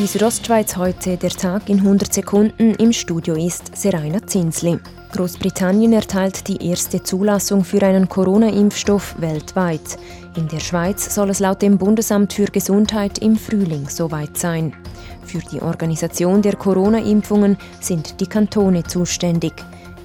Die Südostschweiz heute, der Tag in 100 Sekunden. Im Studio ist Seraina Zinsli. Großbritannien erteilt die erste Zulassung für einen Corona-Impfstoff weltweit. In der Schweiz soll es laut dem Bundesamt für Gesundheit im Frühling soweit sein. Für die Organisation der Corona-Impfungen sind die Kantone zuständig.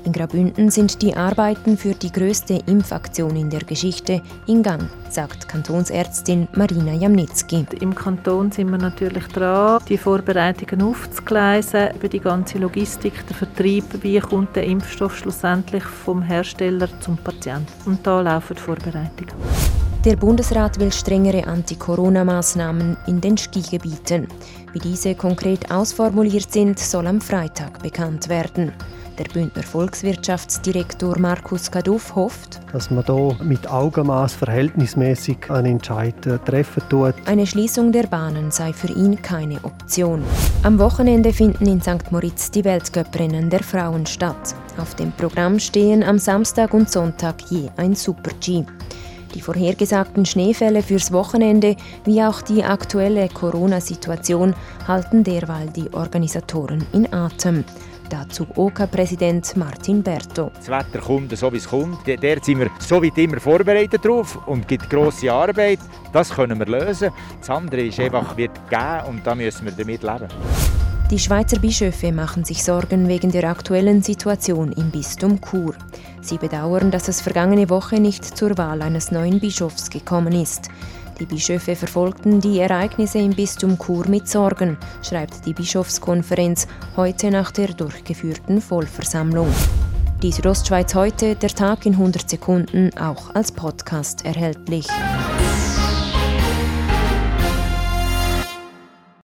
In Grabünden sind die Arbeiten für die größte Impfaktion in der Geschichte in Gang, sagt Kantonsärztin Marina Jamnitzki. Im Kanton sind wir natürlich dran, die Vorbereitungen aufzugleisen, über die ganze Logistik, der Vertrieb, wie kommt der Impfstoff schlussendlich vom Hersteller zum Patienten. Und da laufen die Vorbereitungen. Der Bundesrat will strengere Anti-Corona-Maßnahmen in den Skigebieten. Wie diese konkret ausformuliert sind, soll am Freitag bekannt werden. Der Bündner Volkswirtschaftsdirektor Markus Kaduff hofft, dass man hier mit Augenmaß verhältnismäßig einen Entscheid äh, treffen tut. Eine Schließung der Bahnen sei für ihn keine Option. Am Wochenende finden in St. Moritz die Weltcuprennen der Frauen statt. Auf dem Programm stehen am Samstag und Sonntag je ein Super-G. Die vorhergesagten Schneefälle fürs Wochenende wie auch die aktuelle Corona-Situation halten derweil die Organisatoren in Atem. Dazu OK-Präsident Martin Berto. Das Wetter kommt so, wie es kommt. Dort sind wir so wie immer vorbereitet drauf und gibt grosse Arbeit. Das können wir lösen. Das andere ist einfach, wird geben und da müssen wir damit leben. Die Schweizer Bischöfe machen sich Sorgen wegen der aktuellen Situation im Bistum Chur. Sie bedauern, dass es vergangene Woche nicht zur Wahl eines neuen Bischofs gekommen ist. Die Bischöfe verfolgten die Ereignisse im Bistum Chur mit Sorgen, schreibt die Bischofskonferenz heute nach der durchgeführten Vollversammlung. Die Südostschweiz heute, der Tag in 100 Sekunden, auch als Podcast erhältlich.